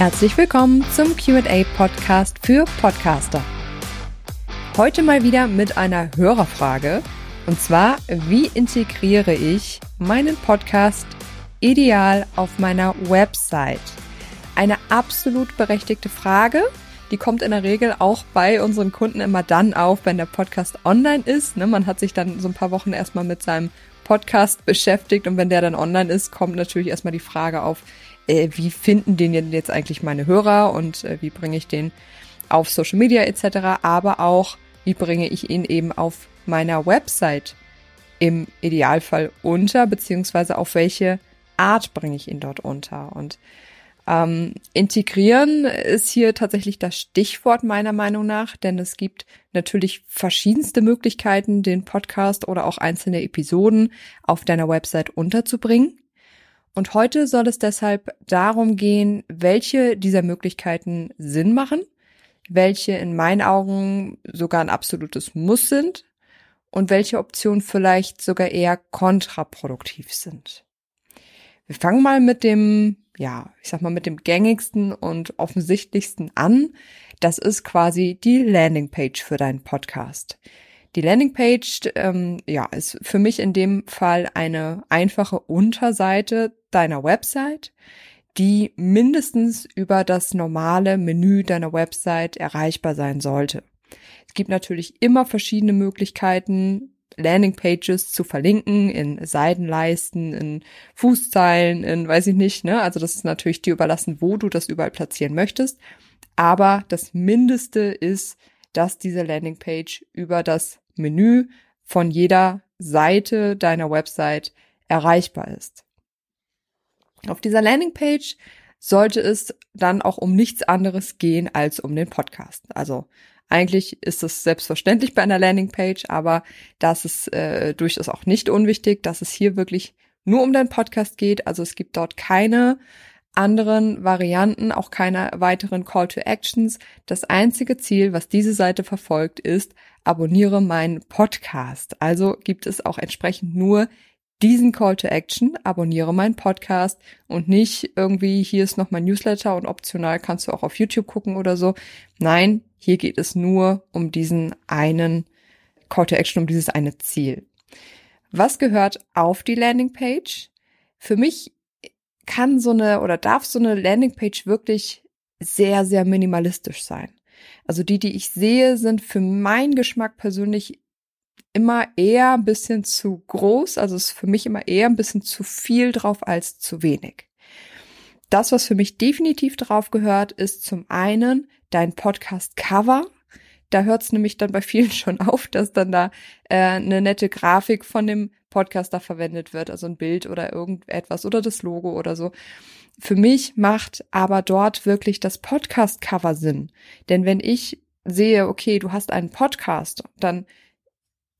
Herzlich willkommen zum QA Podcast für Podcaster. Heute mal wieder mit einer Hörerfrage und zwar, wie integriere ich meinen Podcast ideal auf meiner Website? Eine absolut berechtigte Frage. Die kommt in der Regel auch bei unseren Kunden immer dann auf, wenn der Podcast online ist. Ne, man hat sich dann so ein paar Wochen erstmal mit seinem Podcast beschäftigt und wenn der dann online ist, kommt natürlich erstmal die Frage auf, äh, wie finden den jetzt eigentlich meine Hörer und äh, wie bringe ich den auf Social Media etc., aber auch, wie bringe ich ihn eben auf meiner Website im Idealfall unter, beziehungsweise auf welche Art bringe ich ihn dort unter. Und ähm, integrieren ist hier tatsächlich das Stichwort meiner Meinung nach, denn es gibt natürlich verschiedenste Möglichkeiten, den Podcast oder auch einzelne Episoden auf deiner Website unterzubringen. Und heute soll es deshalb darum gehen, welche dieser Möglichkeiten Sinn machen, welche in meinen Augen sogar ein absolutes Muss sind und welche Optionen vielleicht sogar eher kontraproduktiv sind. Wir fangen mal mit dem, ja, ich sag mal, mit dem gängigsten und offensichtlichsten an. Das ist quasi die Landingpage für deinen Podcast. Die Landingpage, ähm, ja, ist für mich in dem Fall eine einfache Unterseite deiner Website, die mindestens über das normale Menü deiner Website erreichbar sein sollte. Es gibt natürlich immer verschiedene Möglichkeiten, Landingpages zu verlinken in Seitenleisten, in Fußzeilen, in weiß ich nicht, ne? Also das ist natürlich dir überlassen, wo du das überall platzieren möchtest. Aber das Mindeste ist, dass diese Landingpage über das Menü von jeder Seite deiner Website erreichbar ist. Auf dieser Landingpage sollte es dann auch um nichts anderes gehen als um den Podcast. Also eigentlich ist es selbstverständlich bei einer Landingpage, aber das ist äh, durchaus auch nicht unwichtig, dass es hier wirklich nur um deinen Podcast geht. Also es gibt dort keine anderen Varianten, auch keine weiteren Call to Actions. Das einzige Ziel, was diese Seite verfolgt, ist, abonniere meinen Podcast. Also gibt es auch entsprechend nur diesen Call to Action, abonniere meinen Podcast und nicht irgendwie, hier ist noch mein Newsletter und optional kannst du auch auf YouTube gucken oder so. Nein, hier geht es nur um diesen einen Call to Action, um dieses eine Ziel. Was gehört auf die Landingpage? Für mich kann so eine oder darf so eine Landingpage wirklich sehr, sehr minimalistisch sein. Also die, die ich sehe, sind für meinen Geschmack persönlich immer eher ein bisschen zu groß. Also ist für mich immer eher ein bisschen zu viel drauf als zu wenig. Das, was für mich definitiv drauf gehört, ist zum einen dein Podcast-Cover. Da hört es nämlich dann bei vielen schon auf, dass dann da äh, eine nette Grafik von dem Podcaster verwendet wird, also ein Bild oder irgendetwas oder das Logo oder so. Für mich macht aber dort wirklich das Podcast-Cover Sinn. Denn wenn ich sehe, okay, du hast einen Podcast, dann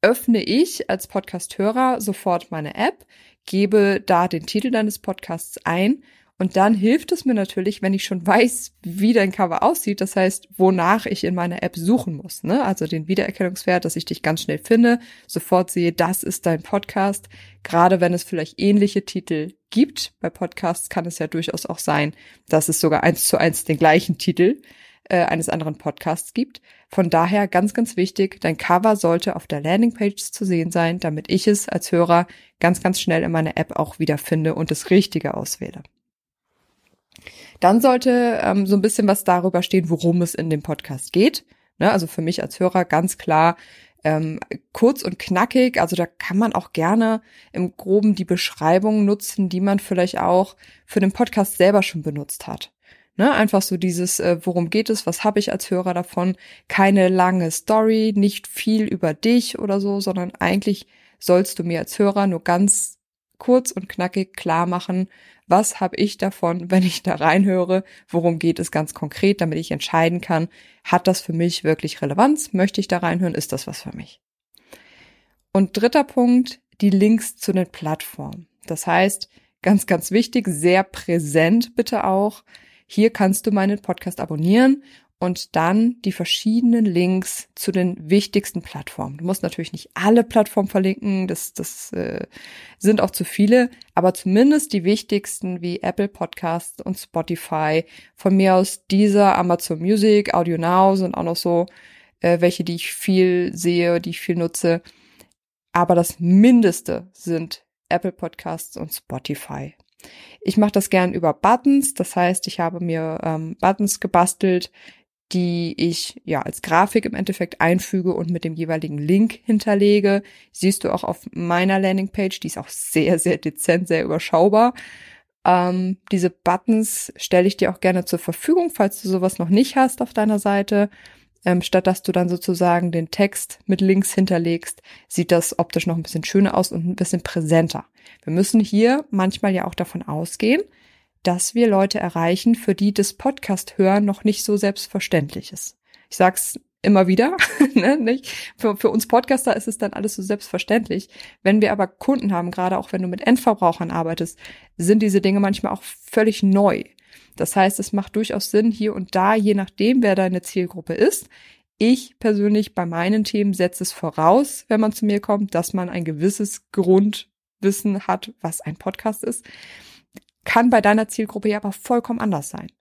öffne ich als Podcast-Hörer sofort meine App, gebe da den Titel deines Podcasts ein und dann hilft es mir natürlich, wenn ich schon weiß, wie dein Cover aussieht, das heißt, wonach ich in meiner App suchen muss. Ne? Also den Wiedererkennungswert, dass ich dich ganz schnell finde, sofort sehe, das ist dein Podcast. Gerade wenn es vielleicht ähnliche Titel gibt. Bei Podcasts kann es ja durchaus auch sein, dass es sogar eins zu eins den gleichen Titel äh, eines anderen Podcasts gibt. Von daher ganz, ganz wichtig, dein Cover sollte auf der Landingpage zu sehen sein, damit ich es als Hörer ganz, ganz schnell in meiner App auch wiederfinde und das Richtige auswähle. Dann sollte ähm, so ein bisschen was darüber stehen, worum es in dem Podcast geht. Ne, also für mich als Hörer ganz klar ähm, kurz und knackig. Also da kann man auch gerne im Groben die Beschreibung nutzen, die man vielleicht auch für den Podcast selber schon benutzt hat. Ne, einfach so dieses, äh, worum geht es, was habe ich als Hörer davon? Keine lange Story, nicht viel über dich oder so, sondern eigentlich sollst du mir als Hörer nur ganz kurz und knackig klar machen, was habe ich davon, wenn ich da reinhöre, worum geht es ganz konkret, damit ich entscheiden kann, hat das für mich wirklich Relevanz, möchte ich da reinhören, ist das was für mich. Und dritter Punkt, die Links zu den Plattformen. Das heißt, ganz, ganz wichtig, sehr präsent bitte auch, hier kannst du meinen Podcast abonnieren und dann die verschiedenen Links zu den wichtigsten Plattformen. Du musst natürlich nicht alle Plattformen verlinken, das, das äh, sind auch zu viele, aber zumindest die wichtigsten wie Apple Podcasts und Spotify. Von mir aus dieser, Amazon Music, Audio Now sind auch noch so äh, welche, die ich viel sehe, die ich viel nutze. Aber das Mindeste sind Apple Podcasts und Spotify. Ich mache das gern über Buttons, das heißt, ich habe mir ähm, Buttons gebastelt, die ich ja als Grafik im Endeffekt einfüge und mit dem jeweiligen Link hinterlege. Siehst du auch auf meiner Landingpage, die ist auch sehr, sehr dezent, sehr überschaubar. Ähm, diese Buttons stelle ich dir auch gerne zur Verfügung, falls du sowas noch nicht hast auf deiner Seite. Ähm, statt dass du dann sozusagen den Text mit Links hinterlegst, sieht das optisch noch ein bisschen schöner aus und ein bisschen präsenter. Wir müssen hier manchmal ja auch davon ausgehen, dass wir Leute erreichen, für die das Podcast hören noch nicht so selbstverständlich ist. Ich sag's immer wieder, ne, nicht? Für, für uns Podcaster ist es dann alles so selbstverständlich. Wenn wir aber Kunden haben, gerade auch wenn du mit Endverbrauchern arbeitest, sind diese Dinge manchmal auch völlig neu. Das heißt, es macht durchaus Sinn, hier und da, je nachdem, wer deine Zielgruppe ist. Ich persönlich bei meinen Themen setze es voraus, wenn man zu mir kommt, dass man ein gewisses Grundwissen hat, was ein Podcast ist kann bei deiner Zielgruppe ja aber vollkommen anders sein.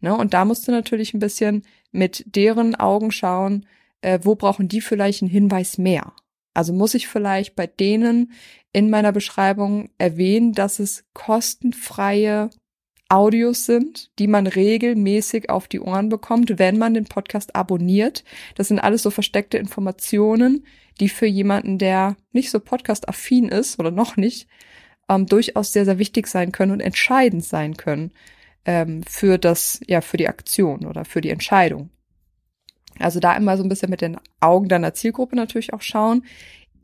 Ne? Und da musst du natürlich ein bisschen mit deren Augen schauen, äh, wo brauchen die vielleicht einen Hinweis mehr. Also muss ich vielleicht bei denen in meiner Beschreibung erwähnen, dass es kostenfreie Audios sind, die man regelmäßig auf die Ohren bekommt, wenn man den Podcast abonniert. Das sind alles so versteckte Informationen, die für jemanden, der nicht so podcast-affin ist oder noch nicht, ähm, durchaus sehr, sehr wichtig sein können und entscheidend sein können ähm, für das, ja, für die Aktion oder für die Entscheidung. Also da immer so ein bisschen mit den Augen deiner Zielgruppe natürlich auch schauen,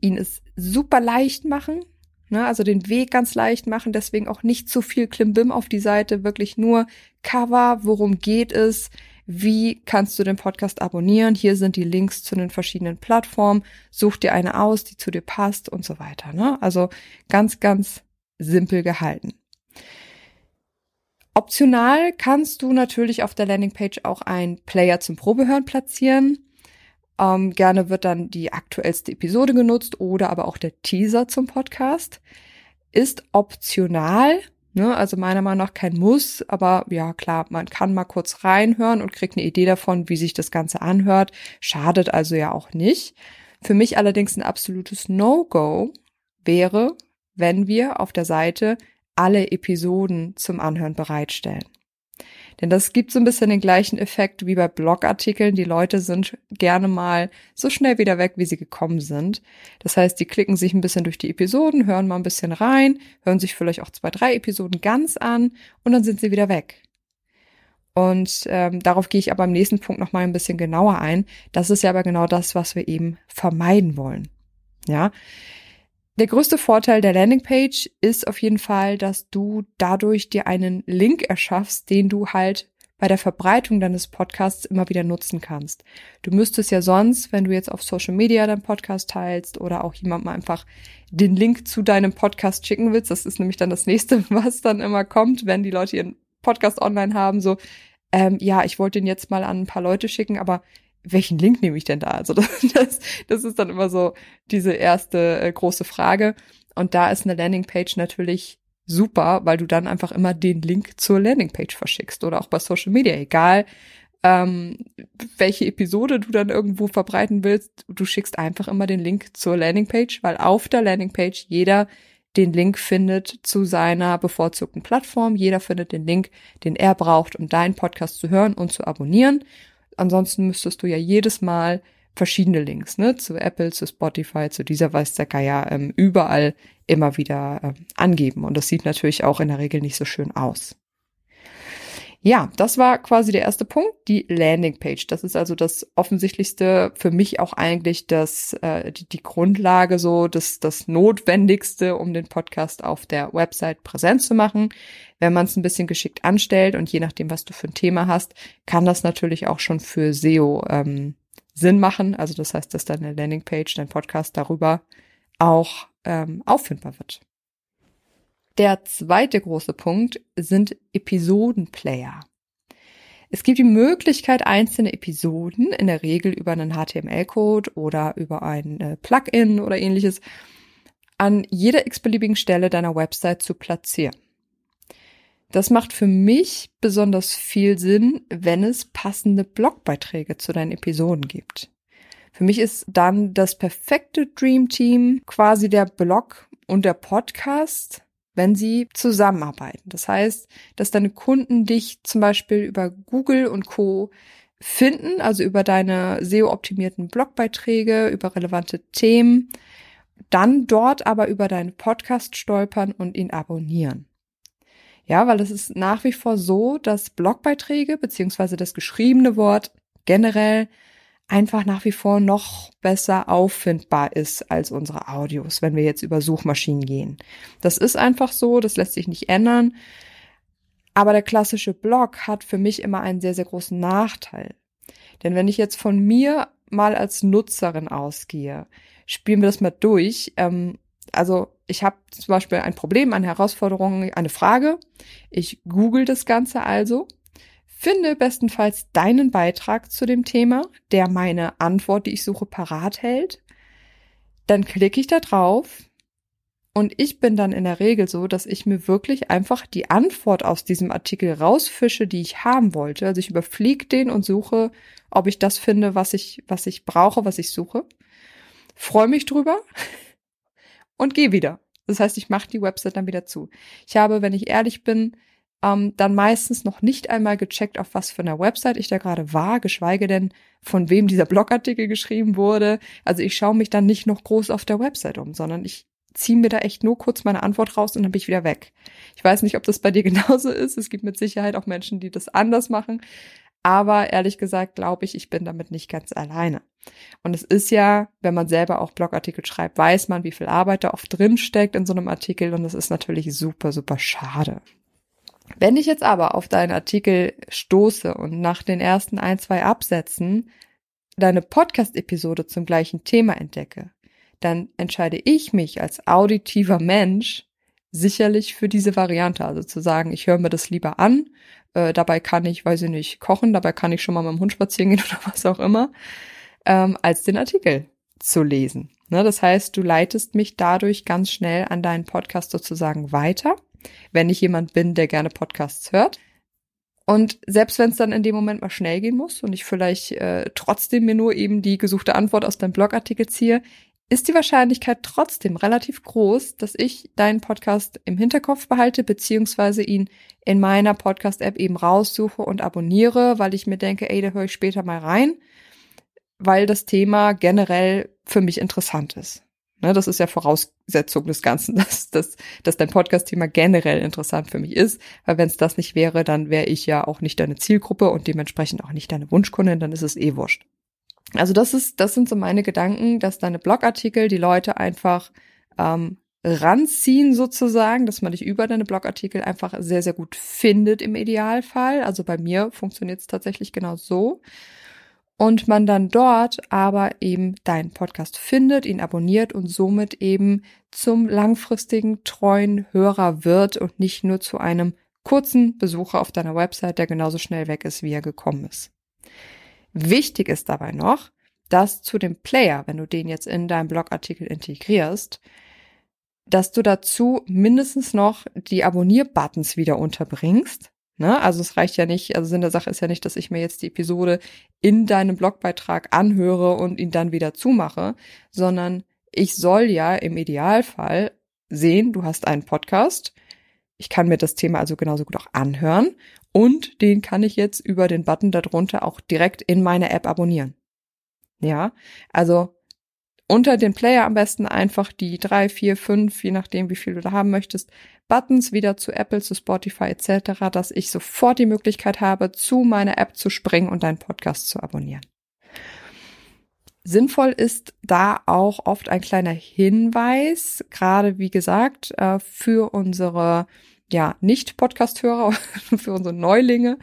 ihnen es super leicht machen, ne, also den Weg ganz leicht machen, deswegen auch nicht zu viel Klimbim auf die Seite, wirklich nur Cover, worum geht es, wie kannst du den Podcast abonnieren? Hier sind die Links zu den verschiedenen Plattformen. Such dir eine aus, die zu dir passt und so weiter. Ne? Also ganz, ganz simpel gehalten. Optional kannst du natürlich auf der Landingpage auch einen Player zum Probehören platzieren. Ähm, gerne wird dann die aktuellste Episode genutzt oder aber auch der Teaser zum Podcast. Ist optional, ne? also meiner Meinung nach kein Muss, aber ja klar, man kann mal kurz reinhören und kriegt eine Idee davon, wie sich das Ganze anhört. Schadet also ja auch nicht. Für mich allerdings ein absolutes No-Go wäre, wenn wir auf der Seite alle Episoden zum Anhören bereitstellen. Denn das gibt so ein bisschen den gleichen Effekt wie bei Blogartikeln. Die Leute sind gerne mal so schnell wieder weg, wie sie gekommen sind. Das heißt, die klicken sich ein bisschen durch die Episoden, hören mal ein bisschen rein, hören sich vielleicht auch zwei, drei Episoden ganz an und dann sind sie wieder weg. Und ähm, darauf gehe ich aber am nächsten Punkt noch mal ein bisschen genauer ein. Das ist ja aber genau das, was wir eben vermeiden wollen. Ja, der größte Vorteil der Landingpage ist auf jeden Fall, dass du dadurch dir einen Link erschaffst, den du halt bei der Verbreitung deines Podcasts immer wieder nutzen kannst. Du müsstest ja sonst, wenn du jetzt auf Social Media deinen Podcast teilst oder auch jemandem einfach den Link zu deinem Podcast schicken willst, das ist nämlich dann das nächste, was dann immer kommt, wenn die Leute ihren Podcast online haben, so, ähm, ja, ich wollte den jetzt mal an ein paar Leute schicken, aber welchen Link nehme ich denn da? Also das, das ist dann immer so diese erste äh, große Frage. Und da ist eine Landingpage natürlich super, weil du dann einfach immer den Link zur Landingpage verschickst oder auch bei Social Media, egal ähm, welche Episode du dann irgendwo verbreiten willst, du schickst einfach immer den Link zur Landingpage, weil auf der Landingpage jeder den Link findet zu seiner bevorzugten Plattform. Jeder findet den Link, den er braucht, um deinen Podcast zu hören und zu abonnieren. Ansonsten müsstest du ja jedes Mal verschiedene Links, ne, zu Apple, zu Spotify, zu dieser weiß der Geier, ähm, überall immer wieder ähm, angeben. Und das sieht natürlich auch in der Regel nicht so schön aus. Ja, das war quasi der erste Punkt, die Landingpage. Das ist also das offensichtlichste, für mich auch eigentlich das, äh, die, die Grundlage, so das, das Notwendigste, um den Podcast auf der Website präsent zu machen. Wenn man es ein bisschen geschickt anstellt und je nachdem, was du für ein Thema hast, kann das natürlich auch schon für SEO ähm, Sinn machen. Also das heißt, dass deine Landingpage, dein Podcast darüber auch ähm, auffindbar wird. Der zweite große Punkt sind Episodenplayer. Es gibt die Möglichkeit, einzelne Episoden, in der Regel über einen HTML-Code oder über ein äh, Plugin oder ähnliches, an jeder x-beliebigen Stelle deiner Website zu platzieren. Das macht für mich besonders viel Sinn, wenn es passende Blogbeiträge zu deinen Episoden gibt. Für mich ist dann das perfekte Dream Team quasi der Blog und der Podcast, wenn sie zusammenarbeiten. Das heißt, dass deine Kunden dich zum Beispiel über Google und Co finden, also über deine SEO-optimierten Blogbeiträge, über relevante Themen, dann dort aber über deinen Podcast stolpern und ihn abonnieren. Ja, weil es ist nach wie vor so, dass Blogbeiträge beziehungsweise das geschriebene Wort generell einfach nach wie vor noch besser auffindbar ist als unsere Audios, wenn wir jetzt über Suchmaschinen gehen. Das ist einfach so, das lässt sich nicht ändern. Aber der klassische Blog hat für mich immer einen sehr, sehr großen Nachteil. Denn wenn ich jetzt von mir mal als Nutzerin ausgehe, spielen wir das mal durch. Ähm, also ich habe zum Beispiel ein Problem, eine Herausforderung, eine Frage. Ich google das Ganze also, finde bestenfalls deinen Beitrag zu dem Thema, der meine Antwort, die ich suche, parat hält. Dann klicke ich da drauf und ich bin dann in der Regel so, dass ich mir wirklich einfach die Antwort aus diesem Artikel rausfische, die ich haben wollte. Also ich überfliege den und suche, ob ich das finde, was ich, was ich brauche, was ich suche. Freue mich drüber und gehe wieder. Das heißt, ich mache die Website dann wieder zu. Ich habe, wenn ich ehrlich bin, ähm, dann meistens noch nicht einmal gecheckt, auf was für einer Website ich da gerade war, geschweige denn, von wem dieser Blogartikel geschrieben wurde. Also ich schaue mich dann nicht noch groß auf der Website um, sondern ich ziehe mir da echt nur kurz meine Antwort raus und dann bin ich wieder weg. Ich weiß nicht, ob das bei dir genauso ist. Es gibt mit Sicherheit auch Menschen, die das anders machen. Aber ehrlich gesagt glaube ich, ich bin damit nicht ganz alleine. Und es ist ja, wenn man selber auch Blogartikel schreibt, weiß man, wie viel Arbeit da oft drin steckt in so einem Artikel und das ist natürlich super, super schade. Wenn ich jetzt aber auf deinen Artikel stoße und nach den ersten ein, zwei Absätzen deine Podcast-Episode zum gleichen Thema entdecke, dann entscheide ich mich als auditiver Mensch sicherlich für diese Variante. Also zu sagen, ich höre mir das lieber an, äh, dabei kann ich, weiß ich nicht, kochen, dabei kann ich schon mal mit dem Hund spazieren gehen oder was auch immer, ähm, als den Artikel zu lesen. Ne, das heißt, du leitest mich dadurch ganz schnell an deinen Podcast sozusagen weiter, wenn ich jemand bin, der gerne Podcasts hört. Und selbst wenn es dann in dem Moment mal schnell gehen muss und ich vielleicht äh, trotzdem mir nur eben die gesuchte Antwort aus deinem Blogartikel ziehe, ist die Wahrscheinlichkeit trotzdem relativ groß, dass ich deinen Podcast im Hinterkopf behalte, beziehungsweise ihn in meiner Podcast-App eben raussuche und abonniere, weil ich mir denke, ey, da höre ich später mal rein, weil das Thema generell für mich interessant ist. Ne, das ist ja Voraussetzung des Ganzen, dass, dass, dass dein Podcast-Thema generell interessant für mich ist. Weil wenn es das nicht wäre, dann wäre ich ja auch nicht deine Zielgruppe und dementsprechend auch nicht deine Wunschkundin, dann ist es eh wurscht. Also das ist, das sind so meine Gedanken, dass deine Blogartikel die Leute einfach ähm, ranziehen sozusagen, dass man dich über deine Blogartikel einfach sehr, sehr gut findet im Idealfall. Also bei mir funktioniert es tatsächlich genau so. Und man dann dort aber eben deinen Podcast findet, ihn abonniert und somit eben zum langfristigen treuen Hörer wird und nicht nur zu einem kurzen Besucher auf deiner Website, der genauso schnell weg ist, wie er gekommen ist. Wichtig ist dabei noch, dass zu dem Player, wenn du den jetzt in deinem Blogartikel integrierst, dass du dazu mindestens noch die Abonnier-Buttons wieder unterbringst. Ne? Also es reicht ja nicht, also Sinn der Sache ist ja nicht, dass ich mir jetzt die Episode in deinem Blogbeitrag anhöre und ihn dann wieder zumache, sondern ich soll ja im Idealfall sehen, du hast einen Podcast. Ich kann mir das Thema also genauso gut auch anhören und den kann ich jetzt über den Button darunter auch direkt in meine App abonnieren. Ja, also unter den Player am besten einfach die drei, vier, fünf, je nachdem, wie viel du da haben möchtest, Buttons wieder zu Apple, zu Spotify etc., dass ich sofort die Möglichkeit habe, zu meiner App zu springen und deinen Podcast zu abonnieren. Sinnvoll ist da auch oft ein kleiner Hinweis, gerade wie gesagt, äh, für unsere ja, Nicht-Podcast-Hörer, für unsere Neulinge,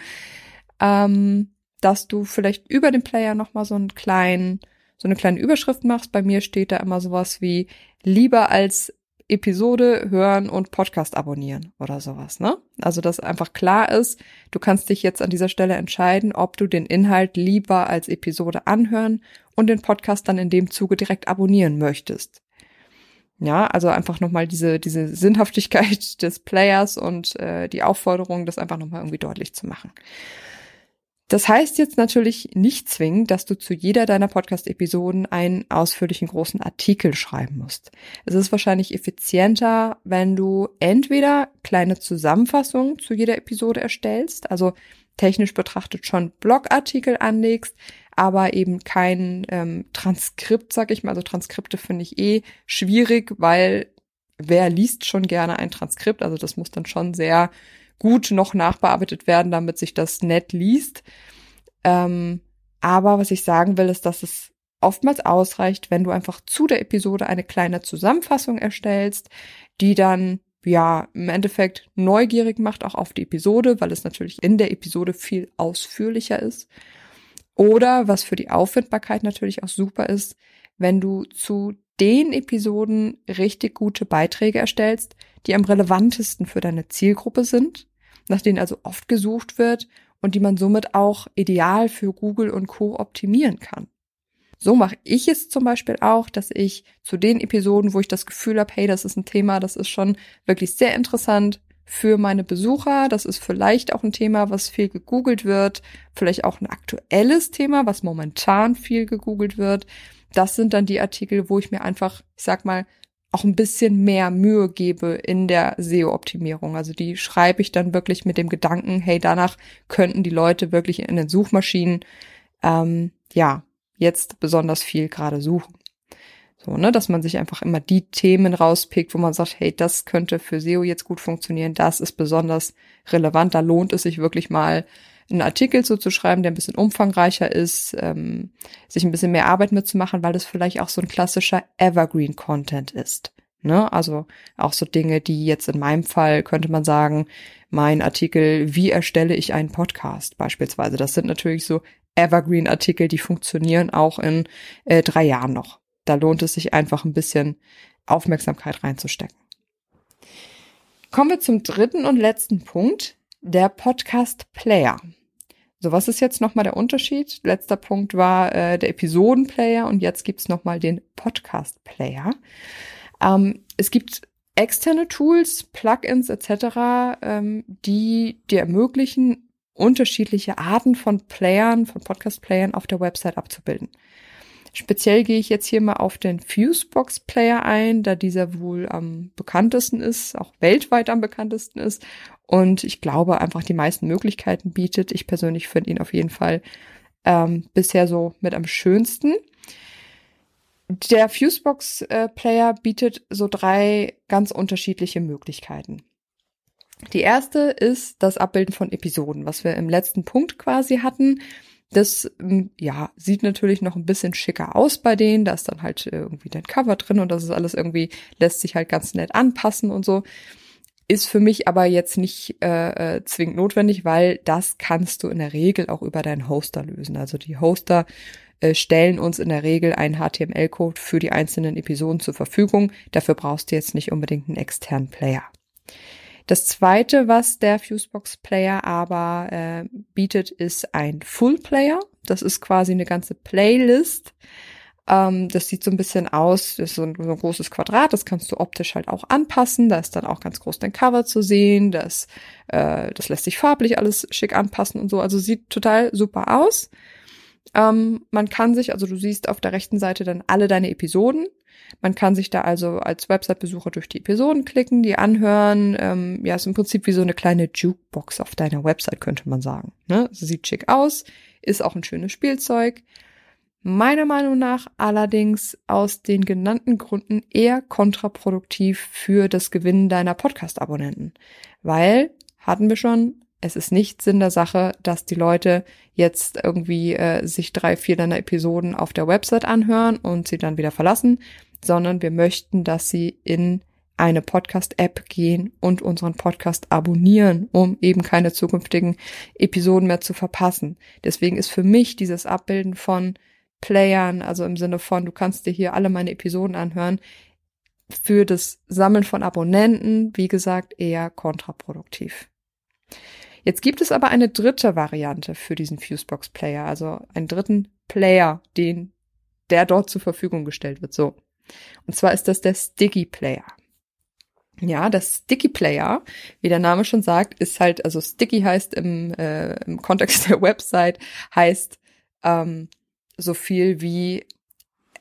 ähm, dass du vielleicht über den Player nochmal so einen kleinen, so eine kleine Überschrift machst. Bei mir steht da immer sowas wie lieber als Episode hören und Podcast abonnieren oder sowas, ne? Also, dass einfach klar ist, du kannst dich jetzt an dieser Stelle entscheiden, ob du den Inhalt lieber als Episode anhören und den Podcast dann in dem Zuge direkt abonnieren möchtest. Ja, also einfach nochmal diese, diese Sinnhaftigkeit des Players und äh, die Aufforderung, das einfach nochmal irgendwie deutlich zu machen. Das heißt jetzt natürlich nicht zwingend, dass du zu jeder deiner Podcast-Episoden einen ausführlichen großen Artikel schreiben musst. Es ist wahrscheinlich effizienter, wenn du entweder kleine Zusammenfassungen zu jeder Episode erstellst, also technisch betrachtet schon Blogartikel anlegst, aber eben kein ähm, Transkript, sag ich mal. Also Transkripte finde ich eh schwierig, weil wer liest schon gerne ein Transkript? Also das muss dann schon sehr gut noch nachbearbeitet werden, damit sich das nett liest. Ähm, aber was ich sagen will, ist, dass es oftmals ausreicht, wenn du einfach zu der Episode eine kleine Zusammenfassung erstellst, die dann ja im Endeffekt neugierig macht auch auf die Episode, weil es natürlich in der Episode viel ausführlicher ist. Oder was für die Auffindbarkeit natürlich auch super ist, wenn du zu den Episoden richtig gute Beiträge erstellst, die am relevantesten für deine Zielgruppe sind nach denen also oft gesucht wird und die man somit auch ideal für Google und Co optimieren kann. So mache ich es zum Beispiel auch, dass ich zu den Episoden, wo ich das Gefühl habe, hey, das ist ein Thema, das ist schon wirklich sehr interessant für meine Besucher. Das ist vielleicht auch ein Thema, was viel gegoogelt wird, vielleicht auch ein aktuelles Thema, was momentan viel gegoogelt wird. Das sind dann die Artikel, wo ich mir einfach, ich sag mal, auch ein bisschen mehr Mühe gebe in der SEO-Optimierung. Also die schreibe ich dann wirklich mit dem Gedanken, hey, danach könnten die Leute wirklich in den Suchmaschinen ähm, ja jetzt besonders viel gerade suchen. So, ne, dass man sich einfach immer die Themen rauspickt, wo man sagt, hey, das könnte für SEO jetzt gut funktionieren, das ist besonders relevant, da lohnt es sich wirklich mal einen Artikel so zu schreiben, der ein bisschen umfangreicher ist, ähm, sich ein bisschen mehr Arbeit mitzumachen, weil das vielleicht auch so ein klassischer Evergreen-Content ist. Ne? Also auch so Dinge, die jetzt in meinem Fall könnte man sagen, mein Artikel, wie erstelle ich einen Podcast beispielsweise. Das sind natürlich so Evergreen-Artikel, die funktionieren auch in äh, drei Jahren noch. Da lohnt es sich einfach ein bisschen Aufmerksamkeit reinzustecken. Kommen wir zum dritten und letzten Punkt, der Podcast Player. So, was ist jetzt nochmal der Unterschied? Letzter Punkt war äh, der Episodenplayer und jetzt gibt's nochmal den Podcast-Player. Ähm, es gibt externe Tools, Plugins etc., ähm, die dir ermöglichen, unterschiedliche Arten von Playern, von Podcast-Playern auf der Website abzubilden. Speziell gehe ich jetzt hier mal auf den Fusebox Player ein, da dieser wohl am bekanntesten ist, auch weltweit am bekanntesten ist und ich glaube einfach die meisten Möglichkeiten bietet. Ich persönlich finde ihn auf jeden Fall ähm, bisher so mit am schönsten. Der Fusebox äh, Player bietet so drei ganz unterschiedliche Möglichkeiten. Die erste ist das Abbilden von Episoden, was wir im letzten Punkt quasi hatten. Das ähm, ja sieht natürlich noch ein bisschen schicker aus bei denen. Da ist dann halt irgendwie dein Cover drin und das ist alles irgendwie lässt sich halt ganz nett anpassen und so. Ist für mich aber jetzt nicht äh, äh, zwingend notwendig, weil das kannst du in der Regel auch über deinen Hoster lösen. Also die Hoster äh, stellen uns in der Regel einen HTML-Code für die einzelnen Episoden zur Verfügung. Dafür brauchst du jetzt nicht unbedingt einen externen Player. Das zweite, was der Fusebox Player aber äh, bietet, ist ein Full Player. Das ist quasi eine ganze Playlist ähm, das sieht so ein bisschen aus, das ist so ein, so ein, großes Quadrat, das kannst du optisch halt auch anpassen. Da ist dann auch ganz groß dein Cover zu sehen. Das, äh, das lässt sich farblich alles schick anpassen und so. Also sieht total super aus. Ähm, man kann sich, also du siehst auf der rechten Seite dann alle deine Episoden. Man kann sich da also als Website-Besucher durch die Episoden klicken, die anhören. Ähm, ja, ist im Prinzip wie so eine kleine Jukebox auf deiner Website, könnte man sagen. Ne? sieht schick aus, ist auch ein schönes Spielzeug. Meiner Meinung nach allerdings aus den genannten Gründen eher kontraproduktiv für das Gewinnen deiner Podcast-Abonnenten. Weil, hatten wir schon, es ist nicht Sinn der Sache, dass die Leute jetzt irgendwie äh, sich drei, vier deiner Episoden auf der Website anhören und sie dann wieder verlassen, sondern wir möchten, dass sie in eine Podcast-App gehen und unseren Podcast abonnieren, um eben keine zukünftigen Episoden mehr zu verpassen. Deswegen ist für mich dieses Abbilden von Playern, also im Sinne von, du kannst dir hier alle meine Episoden anhören, für das Sammeln von Abonnenten, wie gesagt, eher kontraproduktiv. Jetzt gibt es aber eine dritte Variante für diesen Fusebox Player, also einen dritten Player, den, der dort zur Verfügung gestellt wird, so. Und zwar ist das der Sticky Player. Ja, das Sticky Player, wie der Name schon sagt, ist halt, also Sticky heißt im, äh, im Kontext der Website, heißt ähm, so viel wie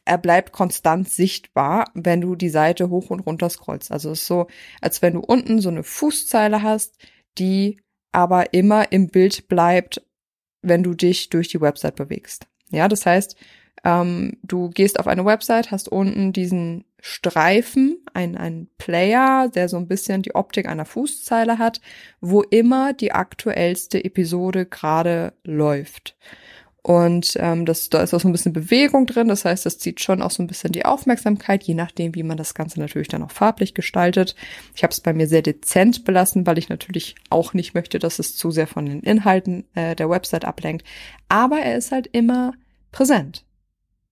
er bleibt konstant sichtbar, wenn du die Seite hoch und runter scrollst. Also es ist so, als wenn du unten so eine Fußzeile hast, die aber immer im Bild bleibt, wenn du dich durch die Website bewegst. Ja, das heißt, ähm, du gehst auf eine Website, hast unten diesen Streifen, ein, ein Player, der so ein bisschen die Optik einer Fußzeile hat, wo immer die aktuellste Episode gerade läuft. Und ähm, das, da ist auch so ein bisschen Bewegung drin, das heißt, das zieht schon auch so ein bisschen die Aufmerksamkeit, je nachdem, wie man das Ganze natürlich dann auch farblich gestaltet. Ich habe es bei mir sehr dezent belassen, weil ich natürlich auch nicht möchte, dass es zu sehr von den Inhalten äh, der Website ablenkt. Aber er ist halt immer präsent.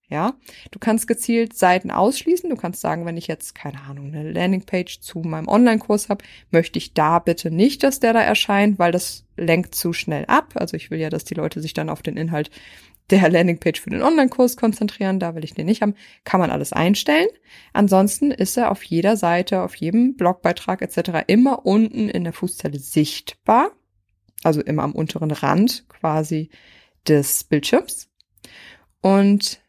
Ja, du kannst gezielt Seiten ausschließen. Du kannst sagen, wenn ich jetzt, keine Ahnung, eine Landingpage zu meinem Online-Kurs habe, möchte ich da bitte nicht, dass der da erscheint, weil das lenkt zu schnell ab. Also ich will ja, dass die Leute sich dann auf den Inhalt der Landingpage für den Online-Kurs konzentrieren. Da will ich den nicht haben. Kann man alles einstellen. Ansonsten ist er auf jeder Seite, auf jedem Blogbeitrag etc. immer unten in der Fußzeile sichtbar. Also immer am unteren Rand quasi des Bildschirms. Und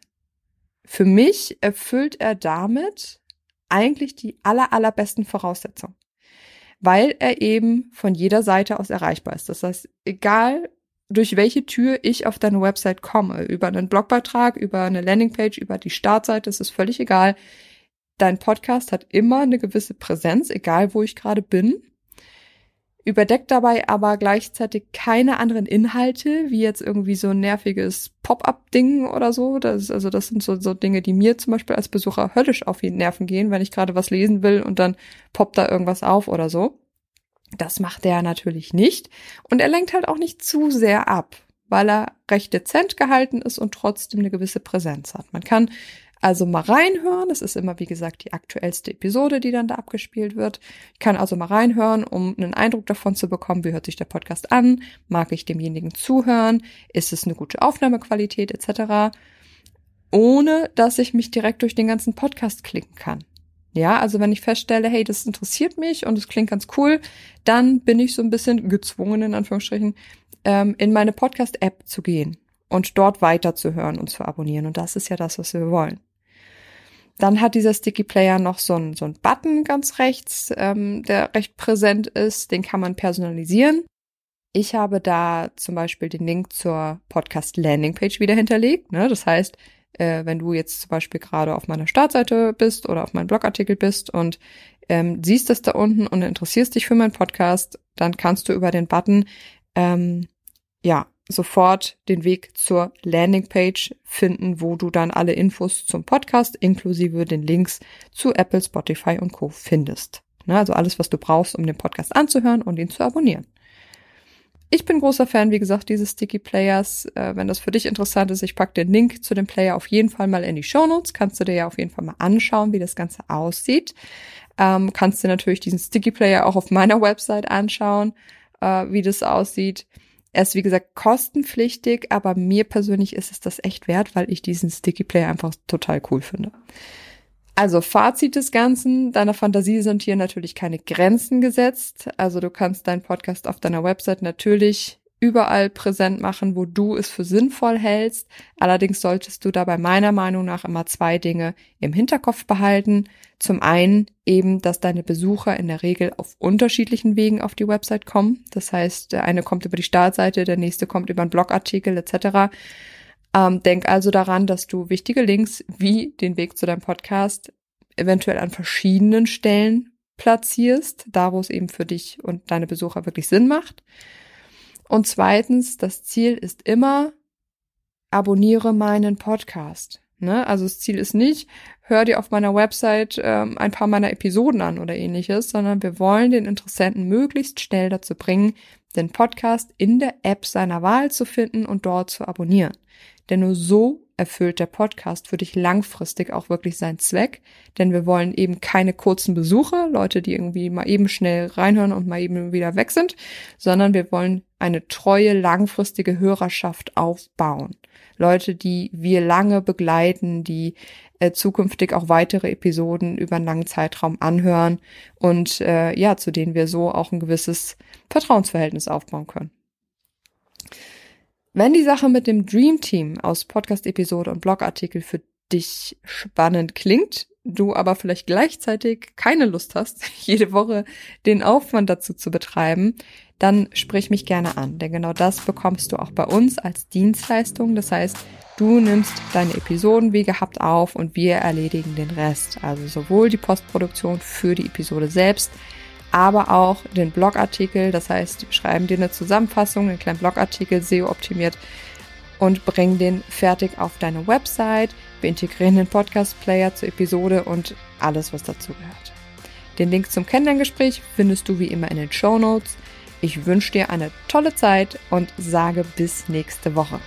für mich erfüllt er damit eigentlich die aller, allerbesten Voraussetzungen, weil er eben von jeder Seite aus erreichbar ist. Das heißt, egal durch welche Tür ich auf deine Website komme, über einen Blogbeitrag, über eine Landingpage, über die Startseite, das ist völlig egal. Dein Podcast hat immer eine gewisse Präsenz, egal wo ich gerade bin überdeckt dabei aber gleichzeitig keine anderen Inhalte, wie jetzt irgendwie so ein nerviges Pop-up-Ding oder so. Das, also das sind so, so Dinge, die mir zum Beispiel als Besucher höllisch auf die Nerven gehen, wenn ich gerade was lesen will und dann poppt da irgendwas auf oder so. Das macht er natürlich nicht. Und er lenkt halt auch nicht zu sehr ab, weil er recht dezent gehalten ist und trotzdem eine gewisse Präsenz hat. Man kann also mal reinhören. Das ist immer, wie gesagt, die aktuellste Episode, die dann da abgespielt wird. Ich kann also mal reinhören, um einen Eindruck davon zu bekommen, wie hört sich der Podcast an, mag ich demjenigen zuhören, ist es eine gute Aufnahmequalität etc., ohne dass ich mich direkt durch den ganzen Podcast klicken kann. Ja, also wenn ich feststelle, hey, das interessiert mich und es klingt ganz cool, dann bin ich so ein bisschen gezwungen, in Anführungsstrichen, ähm, in meine Podcast-App zu gehen und dort weiterzuhören und zu abonnieren. Und das ist ja das, was wir wollen. Dann hat dieser Sticky Player noch so einen, so einen Button ganz rechts, ähm, der recht präsent ist. Den kann man personalisieren. Ich habe da zum Beispiel den Link zur Podcast Landingpage wieder hinterlegt. Ne? Das heißt, äh, wenn du jetzt zum Beispiel gerade auf meiner Startseite bist oder auf meinem Blogartikel bist und ähm, siehst das da unten und interessierst dich für meinen Podcast, dann kannst du über den Button ähm, ja sofort den Weg zur Landingpage finden, wo du dann alle Infos zum Podcast inklusive den Links zu Apple, Spotify und Co. findest. Ne, also alles, was du brauchst, um den Podcast anzuhören und ihn zu abonnieren. Ich bin großer Fan, wie gesagt, dieses Sticky Players. Äh, wenn das für dich interessant ist, ich packe den Link zu dem Player auf jeden Fall mal in die Show Notes. Kannst du dir ja auf jeden Fall mal anschauen, wie das Ganze aussieht. Ähm, kannst du natürlich diesen Sticky Player auch auf meiner Website anschauen, äh, wie das aussieht. Er ist, wie gesagt, kostenpflichtig, aber mir persönlich ist es das echt wert, weil ich diesen Sticky Player einfach total cool finde. Also Fazit des Ganzen, deiner Fantasie sind hier natürlich keine Grenzen gesetzt. Also du kannst deinen Podcast auf deiner Website natürlich überall präsent machen, wo du es für sinnvoll hältst. Allerdings solltest du dabei meiner Meinung nach immer zwei Dinge im Hinterkopf behalten. Zum einen eben, dass deine Besucher in der Regel auf unterschiedlichen Wegen auf die Website kommen. Das heißt, der eine kommt über die Startseite, der nächste kommt über einen Blogartikel etc. Ähm, denk also daran, dass du wichtige Links wie den Weg zu deinem Podcast eventuell an verschiedenen Stellen platzierst, da wo es eben für dich und deine Besucher wirklich Sinn macht. Und zweitens, das Ziel ist immer, abonniere meinen Podcast. Ne? Also das Ziel ist nicht, hör dir auf meiner Website ähm, ein paar meiner Episoden an oder ähnliches, sondern wir wollen den Interessenten möglichst schnell dazu bringen, den Podcast in der App seiner Wahl zu finden und dort zu abonnieren. Denn nur so erfüllt der Podcast für dich langfristig auch wirklich seinen Zweck, denn wir wollen eben keine kurzen Besuche, Leute, die irgendwie mal eben schnell reinhören und mal eben wieder weg sind, sondern wir wollen eine treue, langfristige Hörerschaft aufbauen. Leute, die wir lange begleiten, die äh, zukünftig auch weitere Episoden über einen langen Zeitraum anhören und äh, ja, zu denen wir so auch ein gewisses Vertrauensverhältnis aufbauen können. Wenn die Sache mit dem Dream Team aus Podcast-Episode und Blogartikel für dich spannend klingt, du aber vielleicht gleichzeitig keine Lust hast, jede Woche den Aufwand dazu zu betreiben, dann sprich mich gerne an, denn genau das bekommst du auch bei uns als Dienstleistung. Das heißt, du nimmst deine Episoden wie gehabt auf und wir erledigen den Rest. Also sowohl die Postproduktion für die Episode selbst, aber auch den Blogartikel. Das heißt, wir schreiben dir eine Zusammenfassung, einen kleinen Blogartikel, SEO optimiert und bringen den fertig auf deine Website. Wir integrieren den Podcast-Player zur Episode und alles, was dazu gehört. Den Link zum Kennenlerngespräch findest du wie immer in den Show Notes. Ich wünsche dir eine tolle Zeit und sage bis nächste Woche.